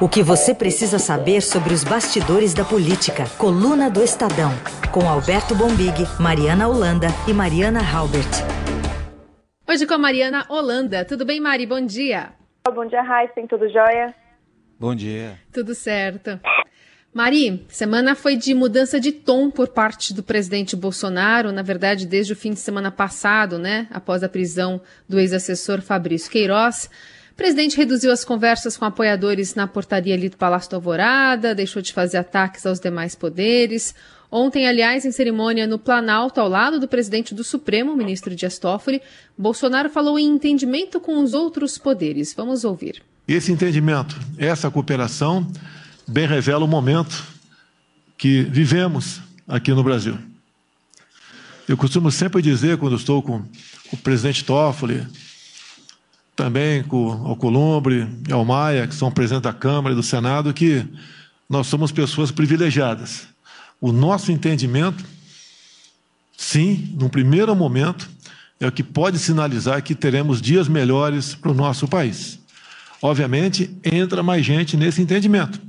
O que você precisa saber sobre os bastidores da política. Coluna do Estadão. Com Alberto Bombig, Mariana Holanda e Mariana Halbert. Hoje com a Mariana Holanda. Tudo bem, Mari? Bom dia. Bom dia, Raíssa. Tudo jóia? Bom dia. Tudo certo. Mari, semana foi de mudança de tom por parte do presidente Bolsonaro, na verdade, desde o fim de semana passado, né? Após a prisão do ex-assessor Fabrício Queiroz. Presidente reduziu as conversas com apoiadores na portaria ali do Palácio do Alvorada, deixou de fazer ataques aos demais poderes. Ontem, aliás, em cerimônia no Planalto, ao lado do presidente do Supremo, ministro Dias Toffoli, Bolsonaro falou em entendimento com os outros poderes. Vamos ouvir. Esse entendimento, essa cooperação bem revela o momento que vivemos aqui no Brasil. Eu costumo sempre dizer, quando estou com o presidente Toffoli, também com o Alcolumbre e o Maia, que são presidentes da Câmara e do Senado, que nós somos pessoas privilegiadas. O nosso entendimento, sim, num primeiro momento, é o que pode sinalizar que teremos dias melhores para o nosso país. Obviamente, entra mais gente nesse entendimento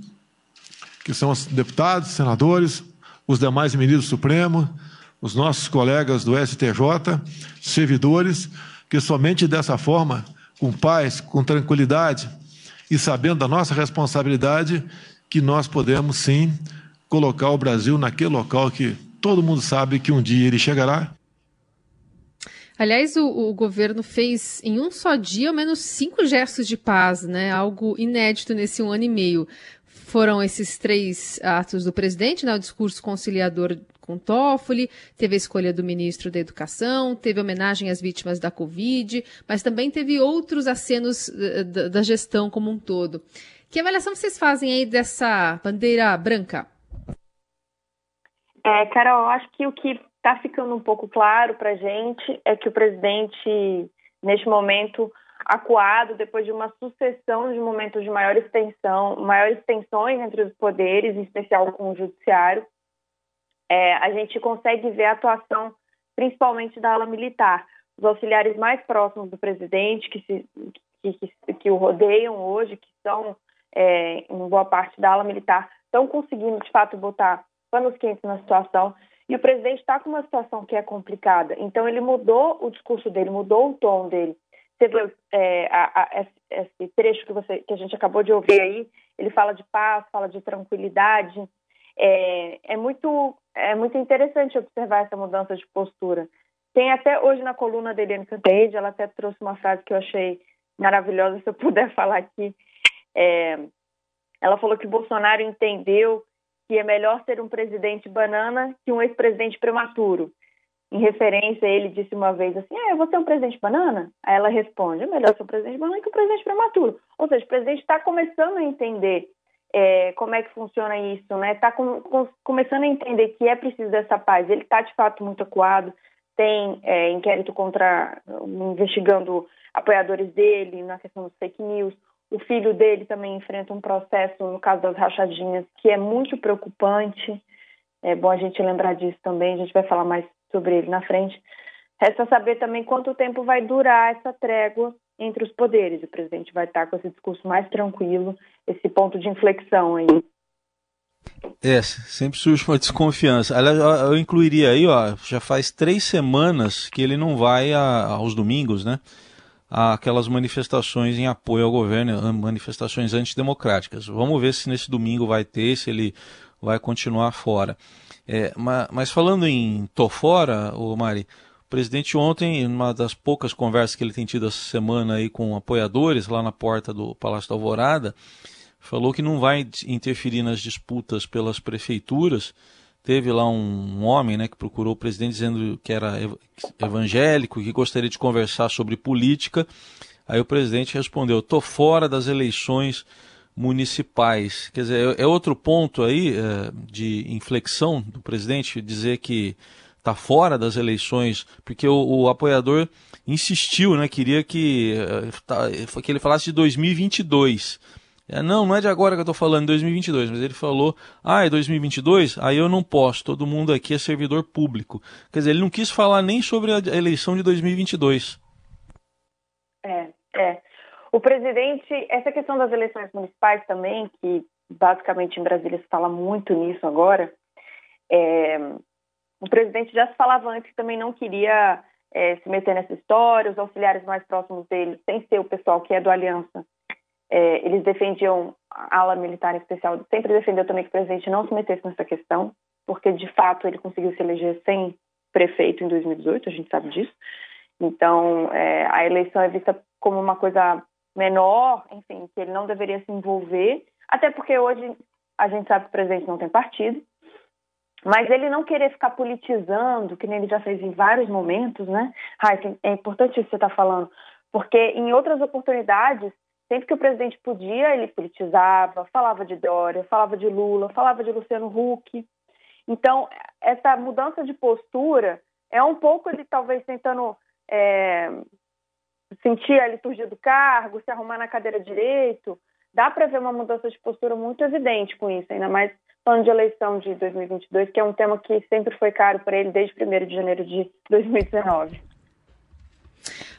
que são os deputados, senadores, os demais ministros do Supremo, os nossos colegas do STJ, servidores, que somente dessa forma, com paz, com tranquilidade e sabendo da nossa responsabilidade, que nós podemos sim colocar o Brasil naquele local que todo mundo sabe que um dia ele chegará. Aliás, o, o, governo fez em um só dia ao menos cinco gestos de paz, né? Algo inédito nesse um ano e meio. Foram esses três atos do presidente, né, o discurso conciliador com Toffoli, teve a escolha do ministro da Educação, teve homenagem às vítimas da Covid, mas também teve outros acenos eh, da, da gestão como um todo. Que avaliação vocês fazem aí dessa bandeira branca? É, Carol, acho que o que está ficando um pouco claro para a gente é que o presidente, neste momento, acuado depois de uma sucessão de momentos de maior extensão, maiores tensões entre os poderes, em especial com o judiciário. É, a gente consegue ver a atuação principalmente da ala militar. Os auxiliares mais próximos do presidente, que, se, que, que, que o rodeiam hoje, que são é, em boa parte da ala militar, estão conseguindo, de fato, botar panos quentes na situação. E o presidente está com uma situação que é complicada. Então, ele mudou o discurso dele, mudou o tom dele teve é, a, a, esse trecho que, você, que a gente acabou de ouvir aí, ele fala de paz, fala de tranquilidade. É, é, muito, é muito interessante observar essa mudança de postura. Tem até hoje na coluna da Eliane Cantanhede, ela até trouxe uma frase que eu achei maravilhosa, se eu puder falar aqui. É, ela falou que Bolsonaro entendeu que é melhor ser um presidente banana que um ex-presidente prematuro em referência, ele disse uma vez assim: ah, eu vou ser um presidente banana? Aí ela responde: é melhor ser um presidente banana que um presidente prematuro. Ou seja, o presidente está começando a entender é, como é que funciona isso, né? Está com, com, começando a entender que é preciso dessa paz. Ele está de fato muito acuado. Tem é, inquérito contra investigando apoiadores dele na questão dos fake news. O filho dele também enfrenta um processo no caso das rachadinhas que é muito preocupante. É bom a gente lembrar disso também. A gente vai falar mais sobre ele na frente. Resta saber também quanto tempo vai durar essa trégua entre os poderes. O presidente vai estar com esse discurso mais tranquilo, esse ponto de inflexão aí. É, sempre surge uma desconfiança. Eu incluiria aí, ó, já faz três semanas que ele não vai a, aos domingos, né? Aquelas manifestações em apoio ao governo, manifestações antidemocráticas. Vamos ver se nesse domingo vai ter, se ele vai continuar fora. É, mas, mas, falando em tô fora, o Mari, o presidente ontem, numa das poucas conversas que ele tem tido essa semana aí com apoiadores lá na porta do Palácio da Alvorada, falou que não vai interferir nas disputas pelas prefeituras. Teve lá um, um homem né, que procurou o presidente dizendo que era evangélico, que gostaria de conversar sobre política. Aí o presidente respondeu: estou fora das eleições municipais. Quer dizer, é, é outro ponto aí é, de inflexão do presidente dizer que está fora das eleições, porque o, o, apoiador insistiu, né, queria que, é, tá, que ele falasse de 2022. É, não, não é de agora que eu estou falando, 2022, mas ele falou, ah, é 2022? Aí eu não posso, todo mundo aqui é servidor público. Quer dizer, ele não quis falar nem sobre a eleição de 2022. É, é. O presidente, essa questão das eleições municipais também, que basicamente em Brasília se fala muito nisso agora, é, o presidente já se falava antes que também não queria é, se meter nessa história, os auxiliares mais próximos dele, sem ser o pessoal que é do Aliança, é, eles defendiam, a ala militar especial, sempre defendeu também que o presidente não se metesse nessa questão, porque de fato ele conseguiu se eleger sem prefeito em 2018, a gente sabe disso. Então, é, a eleição é vista como uma coisa menor, enfim, que ele não deveria se envolver, até porque hoje a gente sabe que o presidente não tem partido, mas ele não querer ficar politizando, que nem ele já fez em vários momentos, né? Raíssa, é importante isso que você está falando, porque em outras oportunidades, sempre que o presidente podia, ele politizava, falava de Dória, falava de Lula, falava de Luciano Huck. Então, essa mudança de postura é um pouco ele talvez tentando é, sentir a liturgia do cargo, se arrumar na cadeira direito. Dá para ver uma mudança de postura muito evidente com isso, ainda mais falando de eleição de 2022, que é um tema que sempre foi caro para ele desde 1 de janeiro de 2019.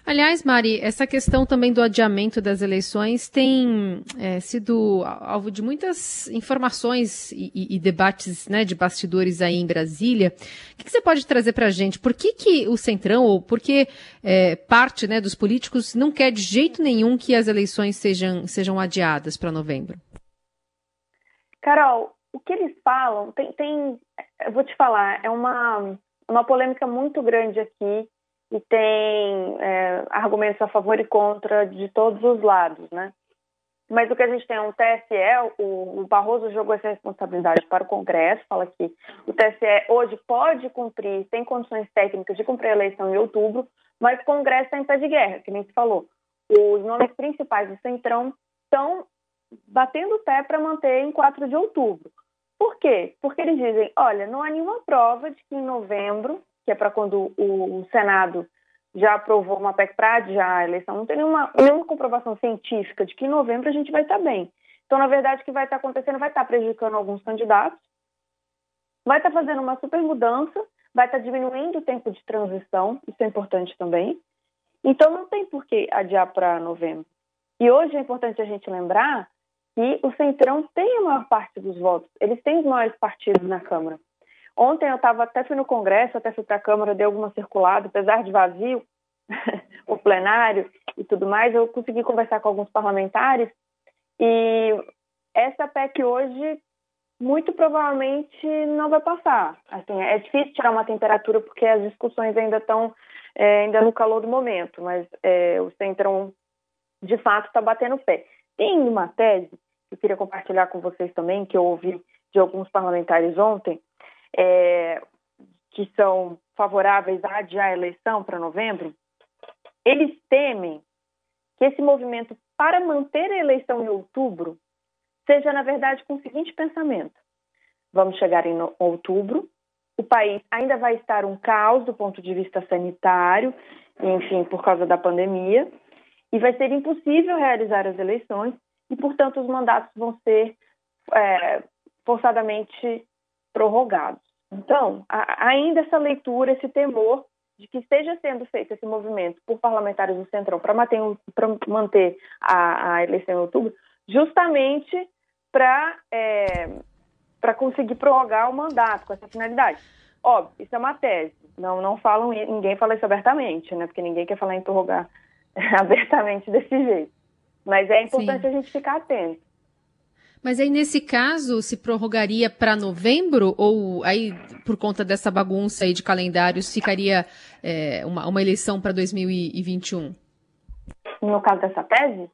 Aliás, Mari, essa questão também do adiamento das eleições tem é, sido alvo de muitas informações e, e, e debates né, de bastidores aí em Brasília. O que, que você pode trazer para a gente? Por que, que o Centrão, ou por que é, parte né, dos políticos não quer de jeito nenhum que as eleições sejam, sejam adiadas para novembro? Carol, o que eles falam, tem, tem eu vou te falar, é uma, uma polêmica muito grande aqui e tem é, argumentos a favor e contra de todos os lados, né? Mas o que a gente tem é um TSE, o, o Barroso jogou essa responsabilidade para o Congresso, fala que o TSE hoje pode cumprir, tem condições técnicas de cumprir a eleição em outubro, mas o Congresso está em pé de guerra, que nem se falou. Os nomes principais do Centrão estão batendo o pé para manter em 4 de outubro. Por quê? Porque eles dizem, olha, não há nenhuma prova de que em novembro que é para quando o, Senado já aprovou uma PEC para adiar a eleição, não tem nenhuma, nenhuma comprovação científica de que em novembro a gente vai estar tá bem. Então, na verdade, o que vai estar tá acontecendo vai estar tá prejudicando alguns candidatos, vai estar fazendo uma super mudança, vai estar diminuindo o tempo de transição, isso é importante também. Então, não tem por que adiar para novembro. E hoje é importante a gente lembrar que o Centrão tem a maior parte dos votos, eles têm os maiores partidos na Câmara. Ontem eu estava até fui no Congresso, até fui para a Câmara, dei alguma circulada, apesar de vazio o plenário e tudo mais, eu consegui conversar com alguns parlamentares e essa PEC hoje muito provavelmente não vai passar. Assim, é difícil tirar uma temperatura porque as discussões ainda estão é, ainda no calor do momento, mas é, o Centrão de fato está batendo pé. Tem uma tese que eu queria compartilhar com vocês também, que eu ouvi de alguns parlamentares ontem, é, que são favoráveis a adiar a eleição para novembro, eles temem que esse movimento para manter a eleição em outubro seja, na verdade, com o seguinte pensamento: vamos chegar em outubro, o país ainda vai estar um caos do ponto de vista sanitário, enfim, por causa da pandemia, e vai ser impossível realizar as eleições, e, portanto, os mandatos vão ser é, forçadamente prorrogados. Então, ainda essa leitura, esse temor de que esteja sendo feito esse movimento por parlamentares do Centrão para manter, manter a, a, eleição em outubro, justamente para é, conseguir prorrogar o mandato com essa finalidade. Óbvio, isso é uma tese. Não, não falam, ninguém fala isso abertamente, né? Porque ninguém quer falar em prorrogar abertamente desse jeito. Mas é importante Sim. a gente ficar atento. Mas aí, nesse caso, se prorrogaria para novembro? Ou aí, por conta dessa bagunça aí de calendários, ficaria é, uma, uma eleição para 2021? No caso dessa tese?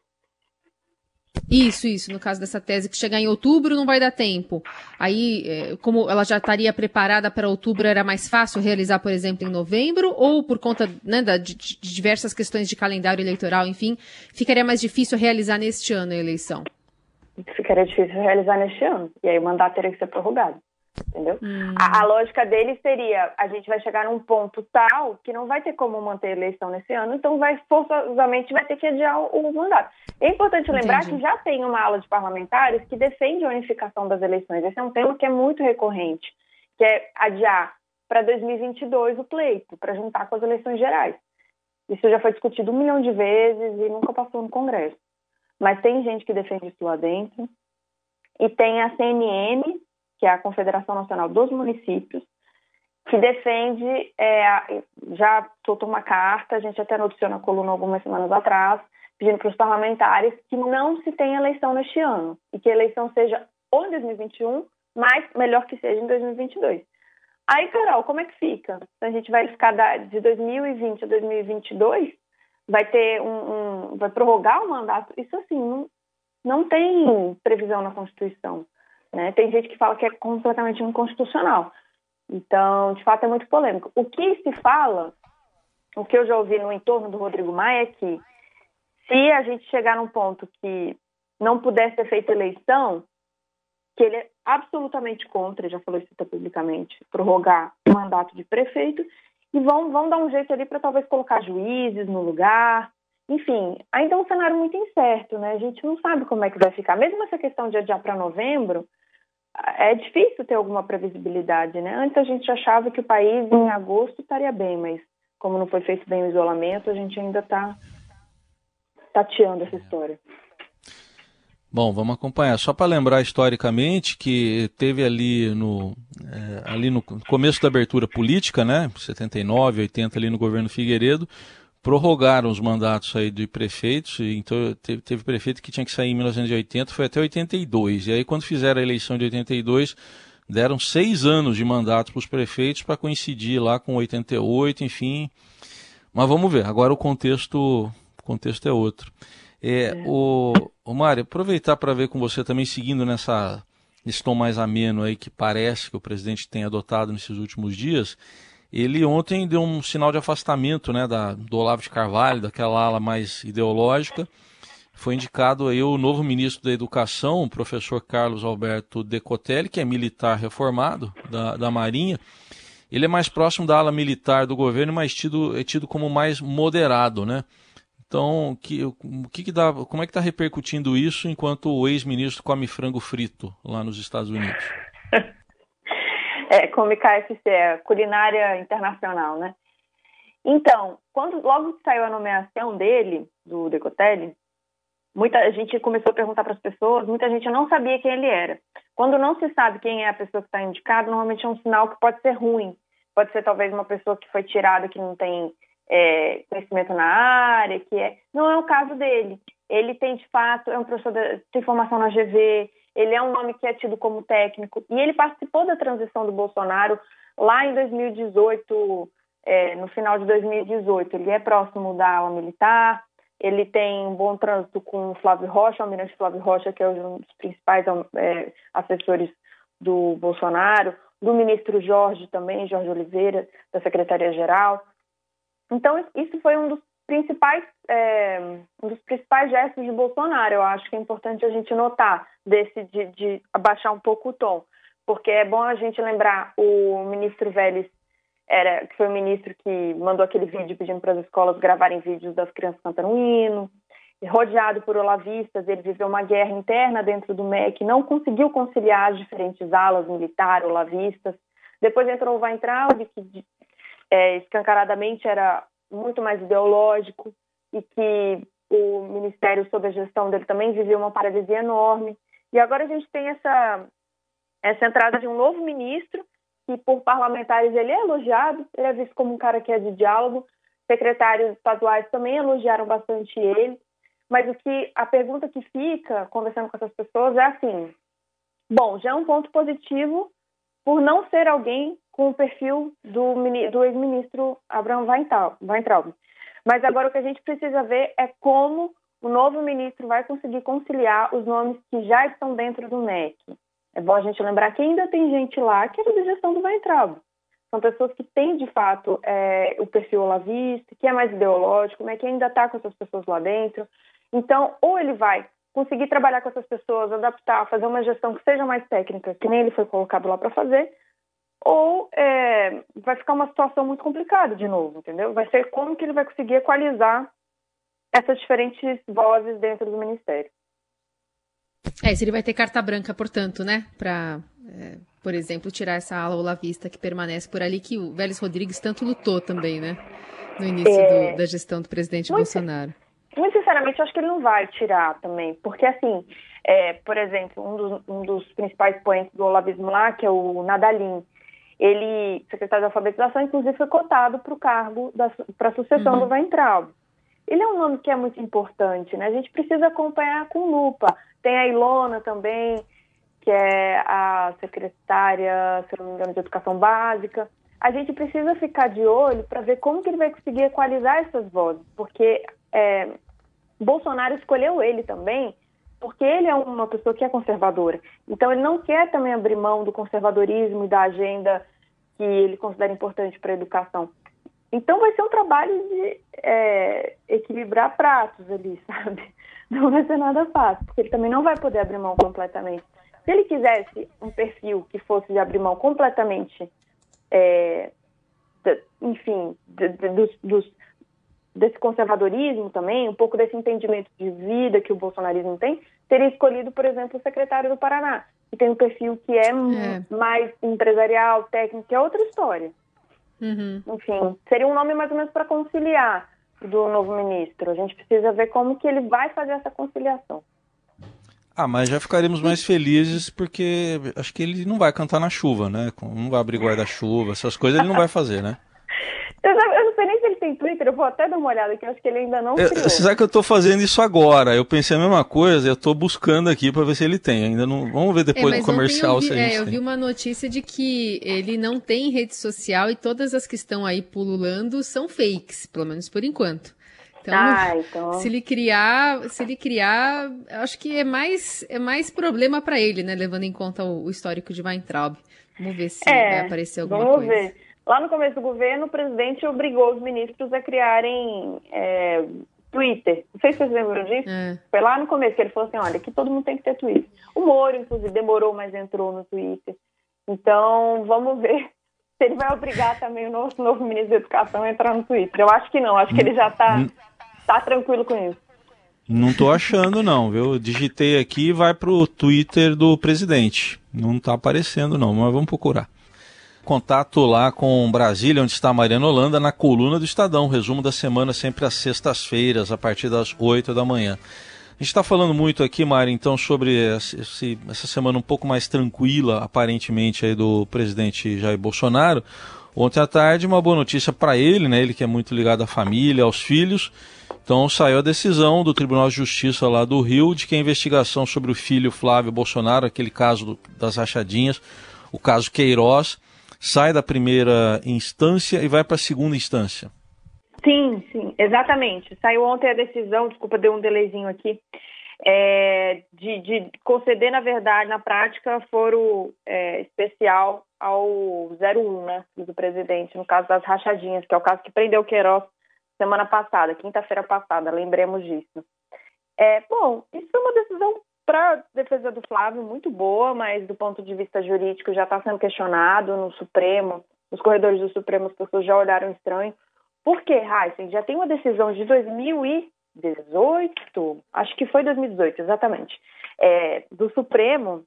Isso, isso. No caso dessa tese, que chegar em outubro não vai dar tempo. Aí, é, como ela já estaria preparada para outubro, era mais fácil realizar, por exemplo, em novembro? Ou por conta né, de, de diversas questões de calendário eleitoral, enfim, ficaria mais difícil realizar neste ano a eleição? ficaria difícil realizar neste ano. E aí o mandato teria que ser prorrogado. Entendeu? Hum. A, a, lógica dele seria: a gente vai chegar num ponto tal que não vai ter como manter a eleição nesse ano, então vai forçosamente vai ter que adiar o, o mandato. É importante lembrar Entendi. que já tem uma ala de parlamentares que defende a unificação das eleições. Esse é um tema que é muito recorrente, que é adiar para 2022 o pleito, para juntar com as eleições gerais. Isso já foi discutido um milhão de vezes e nunca passou no Congresso. mas tem gente que defende isso lá dentro. E tem a CNM, que é a Confederação Nacional dos Municípios, que defende, é, já soltou uma carta, a gente até noticiou na coluna algumas semanas atrás, pedindo para os parlamentares que não se tenha eleição neste ano e que a eleição seja ou em 2021, mas melhor que seja em 2022. Aí, Carol, como é que fica? A gente vai ficar de 2020 a 2022? Vai ter um, um vai prorrogar o mandato? Isso assim não, não tem previsão na Constituição. Né? Tem gente que fala que é completamente inconstitucional. Então, de fato, é muito polêmico. O que se fala, o que eu já ouvi no entorno do Rodrigo Maia é que se a gente chegar num ponto que não pudesse ser feita eleição, que ele é absolutamente contra, já falou isso publicamente, prorrogar o mandato de prefeito, e vão, vão dar um jeito ali para talvez colocar juízes no lugar. Enfim, ainda é um cenário muito incerto, né? A gente não sabe como é que vai ficar. Mesmo essa questão de adiar para novembro, é difícil ter alguma previsibilidade, né? Antes a gente achava que o país em agosto estaria bem, mas como não foi feito bem o isolamento, a gente ainda está tateando essa história. Bom, vamos acompanhar. Só para lembrar historicamente que teve ali no, é, ali no começo da abertura política, né, 79, 80 ali no governo Figueiredo, prorrogaram os mandatos aí de prefeitos, então teve, teve, prefeito que tinha que sair em 1980, foi até 82. E aí quando fizeram a eleição de 82, deram seis anos de mandato para os prefeitos para coincidir lá com 88, enfim. Mas vamos ver, agora o contexto, o contexto é outro. É, é. O, o Mário, aproveitar para ver com você também, seguindo nessa, nesse tom mais ameno aí que parece que o presidente tem adotado nesses últimos dias, ele ontem deu um sinal de afastamento né, da, do Olavo de Carvalho, daquela ala mais ideológica. Foi indicado aí o novo ministro da Educação, o professor Carlos Alberto Decotelli, que é militar reformado da, da Marinha. Ele é mais próximo da ala militar do governo, mas tido, é tido como mais moderado, né? Então, que, o que, que dá, como é que está repercutindo isso enquanto o ex-ministro come frango frito lá nos Estados Unidos? é, come KFC, é culinária internacional, né? Então, quando logo que saiu a nomeação dele, do Decotelli, muita gente começou a perguntar para as pessoas, muita gente não sabia quem ele era. Quando não se sabe quem é a pessoa que está indicada, normalmente é um sinal que pode ser ruim. Pode ser talvez uma pessoa que foi tirada que não tem é, conhecimento na área, que é. Não é o caso dele. Ele tem, de fato, é um professor de, tem formação na GV, ele é um nome que é tido como técnico, e ele participou da transição do Bolsonaro lá em 2018, é, no final de 2018. Ele é próximo da ala militar, ele tem um bom trânsito com o Flávio Rocha, o almirante Flávio Rocha, que é um dos principais é, assessores do Bolsonaro, do ministro Jorge também, Jorge Oliveira, da Secretaria-Geral. Então, isso foi um dos principais, é, um dos principais gestos de Bolsonaro. Eu acho que é importante a gente notar desse de, de abaixar um pouco o tom, porque é bom a gente lembrar o ministro Vélez era que foi o ministro que mandou aquele vídeo pedindo para as escolas gravarem vídeos das crianças cantando um hino. Rodeado por olavistas, ele viveu uma guerra interna dentro do MEC, não conseguiu conciliar as diferentes alas militar, olavistas. Depois entrou o Weintraub, que é, escancaradamente era muito mais ideológico e que o Ministério, sob a gestão dele, também vivia uma paralisia enorme. E agora a gente tem essa, essa entrada de um novo ministro, que por parlamentares ele é elogiado, ele é visto como um cara que é de diálogo, secretários estaduais também elogiaram bastante ele, mas o que a pergunta que fica, conversando com essas pessoas, é assim, bom, já é um ponto positivo por não ser alguém com o perfil do, do ex-ministro Abraham Weintraub. Mas agora o que a gente precisa ver é como o novo ministro vai conseguir conciliar os nomes que já estão dentro do MEC. É bom a gente lembrar que ainda tem gente lá que é da gestão do Weintraub. São pessoas que têm, de fato, é, o perfil olavista, que é mais ideológico, né, que ainda está com essas pessoas lá dentro. Então, ou ele vai conseguir trabalhar com essas pessoas, adaptar, fazer uma gestão que seja mais técnica, que nem ele foi colocado lá para fazer, ou é, vai ficar uma situação muito complicada de novo, entendeu? Vai ser como que ele vai conseguir equalizar essas diferentes vozes dentro do ministério. É, se ele vai ter carta branca, portanto, né, para, é, por exemplo, tirar essa ala olavista que permanece por ali, que o Vélez Rodrigues tanto lutou também, né, no início é... do, da gestão do presidente Bolsonaro. muito sinceramente, eu acho que ele não vai tirar também, porque assim, é, por exemplo, um dos, um dos principais poentes do olavismo lá, que é o Nadalim, ele, secretário de alfabetização, inclusive foi cotado para o cargo, para a sucessão uhum. do Weintraub. Ele é um nome que é muito importante, né? A gente precisa acompanhar com lupa. Tem a Ilona também, que é a secretária, se não me engano, de Educação Básica. A gente precisa ficar de olho para ver como que ele vai conseguir equalizar essas vozes, porque é, Bolsonaro escolheu ele também porque ele é uma pessoa que é conservadora. Então, ele não quer também abrir mão do conservadorismo e da agenda que ele considera importante para a educação. Então, vai ser um trabalho de é, equilibrar pratos ali, sabe? Não vai ser nada fácil, porque ele também não vai poder abrir mão completamente. Se ele quisesse um perfil que fosse de abrir mão completamente, é, de, enfim, de, de, dos, dos desse conservadorismo também, um pouco desse entendimento de vida que o bolsonarismo tem, teria escolhido, por exemplo, o secretário do Paraná, que tem um perfil que é, é. mais empresarial, técnico, que é outra história. Uhum. Enfim, seria um nome mais ou menos para conciliar do novo ministro. A gente precisa ver como que ele vai fazer essa conciliação. Ah, mas já ficaremos mais felizes porque acho que ele não vai cantar na chuva, né? Não vai abrir guarda-chuva, essas coisas ele não vai fazer, né? Eu, eu, não sei nem se ele tem Twitter, eu vou até dar uma olhada aqui, eu acho que ele ainda não eu, criou. Você sabe que eu estou fazendo isso agora, eu pensei a mesma coisa, eu estou buscando aqui para ver se ele tem, ainda não, vamos ver depois é, no comercial vi, se a gente é, Eu vi uma notícia de que ele não tem rede social e todas as que estão aí pululando são fakes, pelo menos por enquanto. Então, ah, então... se ele criar, se ele criar, acho que é mais é mais problema para ele, né, levando em conta o, o histórico de Weintraub. Vamos ver se é, vai aparecer alguma vamos coisa. Vamos ver. Lá no começo do governo, o presidente obrigou os ministros a criarem é, Twitter. Não sei se vocês lembram disso. É. Foi lá no começo que ele falou assim: olha, aqui todo mundo tem que ter Twitter. O Moro, inclusive, demorou, mas entrou no Twitter. Então, vamos ver se ele vai obrigar também o nosso novo ministro da Educação a entrar no Twitter. Eu acho que não, acho que ele já está tá tranquilo com isso. Não tô achando não, viu? Digitei aqui e vai pro Twitter do presidente. Não tá aparecendo não, mas vamos procurar contato lá com Brasília, onde está Mariana Holanda, na coluna do Estadão. Resumo da semana sempre às sextas-feiras, a partir das 8 da manhã. A gente está falando muito aqui, Mari, então, sobre esse, essa semana um pouco mais tranquila, aparentemente, aí do presidente Jair Bolsonaro. Ontem à tarde, uma boa notícia para ele, né? Ele que é muito ligado à família, aos filhos. Então saiu a decisão do Tribunal de Justiça lá do Rio de que a investigação sobre o filho Flávio Bolsonaro, aquele caso das rachadinhas, o caso Queiroz, sai da primeira instância e vai para a segunda instância. Sim, sim, exatamente. Saiu ontem a decisão, desculpa, deu um delayzinho aqui, é, de, de, conceder, na verdade, na prática, foro é, especial ao 01, né, do presidente, no caso das rachadinhas, que é o caso que prendeu Queiroz semana passada, quinta-feira passada, lembremos disso. É, bom, isso é uma decisão para a defesa do Flávio, muito boa, mas do ponto de vista jurídico já está sendo questionado no Supremo. Os corredores do Supremo, as pessoas já olharam estranho. Por quê, Heisen? Já tem uma decisão de 2018, acho que foi 2018, exatamente, é, do Supremo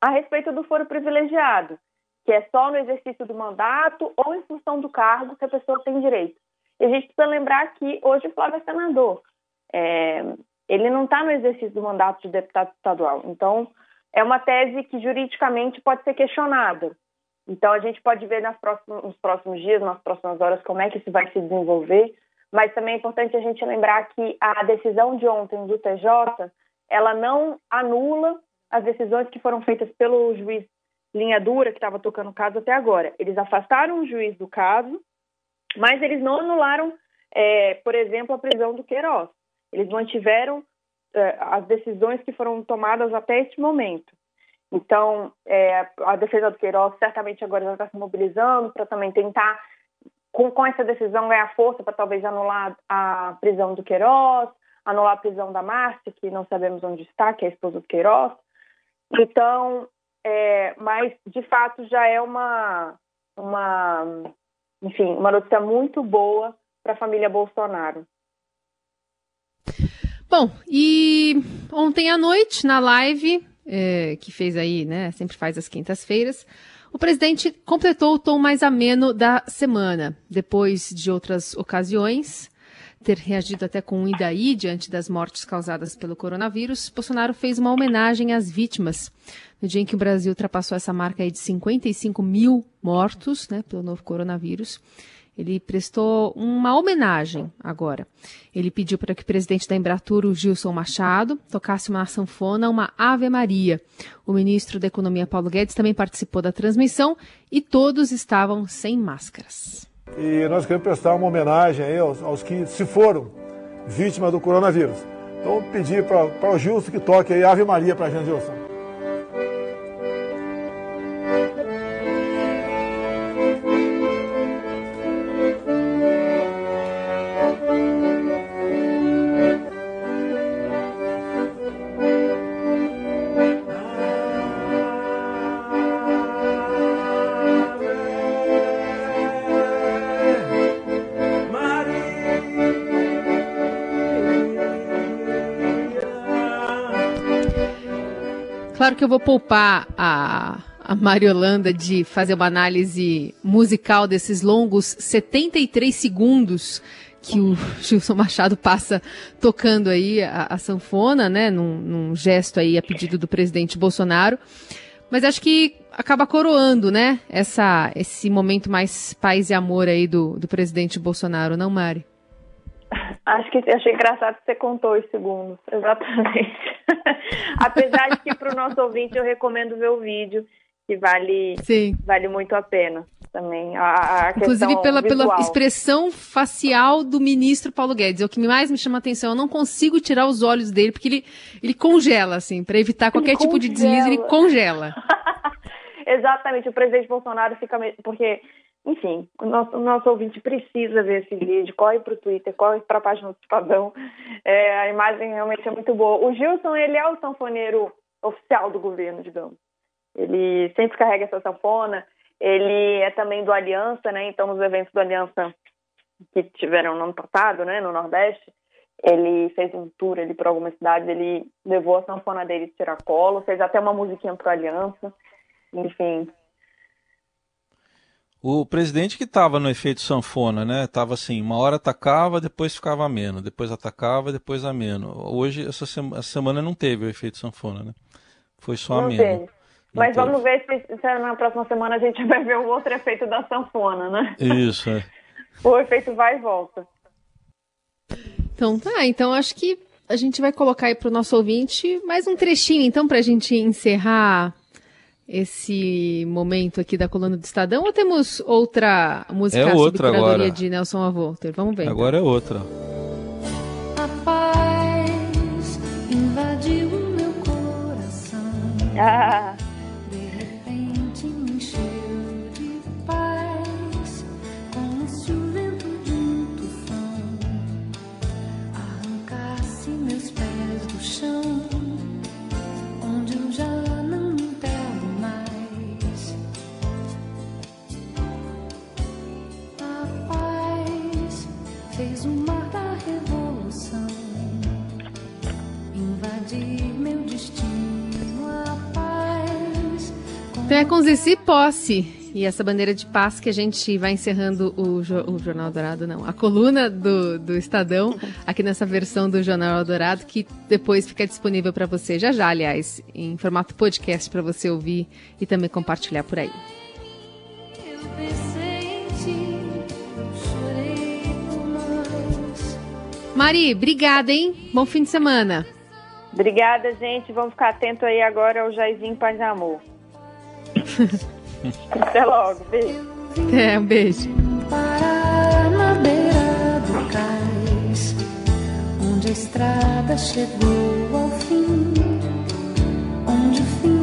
a respeito do foro privilegiado, que é só no exercício do mandato ou em função do cargo que a pessoa tem direito. E a gente precisa lembrar que hoje o Flávio é senador. É, ele não está no exercício do mandato de deputado estadual. Então, é uma tese que juridicamente pode ser questionada. Então, a gente pode ver próximos, nos próximos dias, nas próximas horas, como é que isso vai se desenvolver. Mas também é importante a gente lembrar que a decisão de ontem do TJ, ela não anula as decisões que foram feitas pelo juiz Linha Dura, que estava tocando o caso até agora. Eles afastaram o juiz do caso, mas eles não anularam, é, por exemplo, a prisão do Queiroz. Eles mantiveram é, as decisões que foram tomadas até este momento. Então, é, a defesa do Queiroz certamente agora já está se mobilizando para também tentar, com, com essa decisão, ganhar força para talvez anular a prisão do Queiroz, anular a prisão da Márcia, que não sabemos onde está, que é a esposa do Queiroz. Então, é, mas de fato já é uma, uma, enfim, uma notícia muito boa para a família Bolsonaro. Bom, e ontem à noite, na live, é, que fez aí, né, sempre faz às quintas-feiras, o presidente completou o tom mais ameno da semana, depois de outras ocasiões, ter reagido até com um idaí diante das mortes causadas pelo coronavírus, Bolsonaro fez uma homenagem às vítimas. No dia em que o Brasil ultrapassou essa marca de 55 mil mortos né, pelo novo coronavírus, ele prestou uma homenagem agora. Ele pediu para que o presidente da Embratur, o Gilson Machado, tocasse uma sanfona, uma Ave Maria. O ministro da Economia, Paulo Guedes, também participou da transmissão e todos estavam sem máscaras. E nós queremos prestar uma homenagem aos, aos que se foram vítimas do coronavírus. Então, pedir para o Gilson que toque aí Ave Maria para a gente, Gilson. Claro que eu vou poupar a, a Mariolanda de fazer uma análise musical desses longos 73 segundos que o Gilson Machado passa tocando aí a, a sanfona, né, num, num, gesto aí a pedido do presidente Bolsonaro. Mas acho que acaba coroando, né, essa, esse momento mais paz e amor aí do, do presidente Bolsonaro, não, Mari? Acho que achei engraçado que você contou os segundos, exatamente. Apesar de que para o nosso ouvinte eu recomendo ver o vídeo, que vale, Sim. vale muito a pena também. A, a Inclusive pela, pela expressão facial do ministro Paulo Guedes. É o que mais me chama a atenção. Eu não consigo tirar os olhos dele, porque ele, ele congela, assim, para evitar qualquer ele tipo congela. de deslize, ele congela. Exatamente, o presidente Bolsonaro fica. Porque enfim, o nosso, o nosso ouvinte precisa ver esse vídeo, corre para o Twitter, corre para a página do Estadão. É, a imagem realmente é muito boa. O Gilson, ele é o sanfoneiro oficial do governo, digamos. Ele sempre carrega essa sanfona. Ele é também do Aliança, né? Então, nos eventos do Aliança que tiveram no ano passado, né, no Nordeste, ele fez um tour ali por algumas cidades, ele levou a sanfona dele de tiracolo, fez até uma musiquinha para Aliança. Enfim, o presidente que estava no efeito sanfona, né? Tava assim, uma hora atacava, depois ficava ameno, depois atacava, depois ameno. Hoje, essa, sema, essa semana não teve o efeito sanfona, né? Foi só não ameno. Teve. Mas teve. vamos ver se, se, na próxima semana a gente vai ver o outro efeito da sanfona, né? Isso, é. o efeito vai e volta. Então tá, então acho que a gente vai colocar aí para o nosso ouvinte mais um trechinho, então, para a gente encerrar esse momento aqui da coluna do Estadão ou temos outra música é outra sobre agora. de Nelson Avolter? Vamos ver. Agora então. é outra. Com Zizi Posse e essa bandeira de paz que a gente vai encerrando o, o Jornal Dourado, não, a coluna do, do Estadão, aqui nessa versão do Jornal Dourado, que depois fica disponível para você, já já, aliás, em formato podcast para você ouvir e também compartilhar por aí. Mari, obrigada, hein? Bom fim de semana. Obrigada, gente. Vamos ficar atento aí agora ao Jairzinho Paz e Amor. Até logo, beijo. É, um beijo. Parar na beira do cais, onde a estrada chegou ao fim, onde o fim